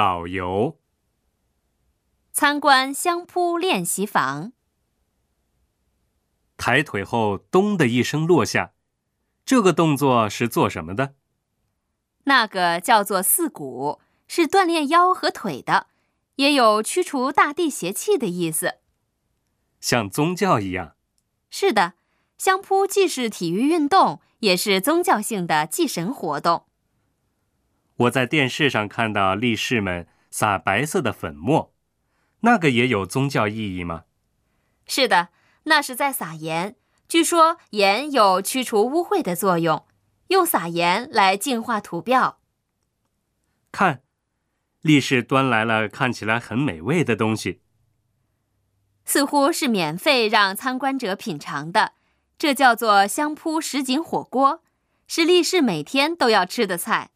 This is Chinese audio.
导游。参观相扑练习房。抬腿后，咚的一声落下，这个动作是做什么的？那个叫做四股，是锻炼腰和腿的，也有驱除大地邪气的意思。像宗教一样。是的，相扑既是体育运动，也是宗教性的祭神活动。我在电视上看到力士们撒白色的粉末，那个也有宗教意义吗？是的，那是在撒盐。据说盐有驱除污秽的作用，用撒盐来净化土表。看，力士端来了看起来很美味的东西。似乎是免费让参观者品尝的，这叫做香扑什锦火锅，是力士每天都要吃的菜。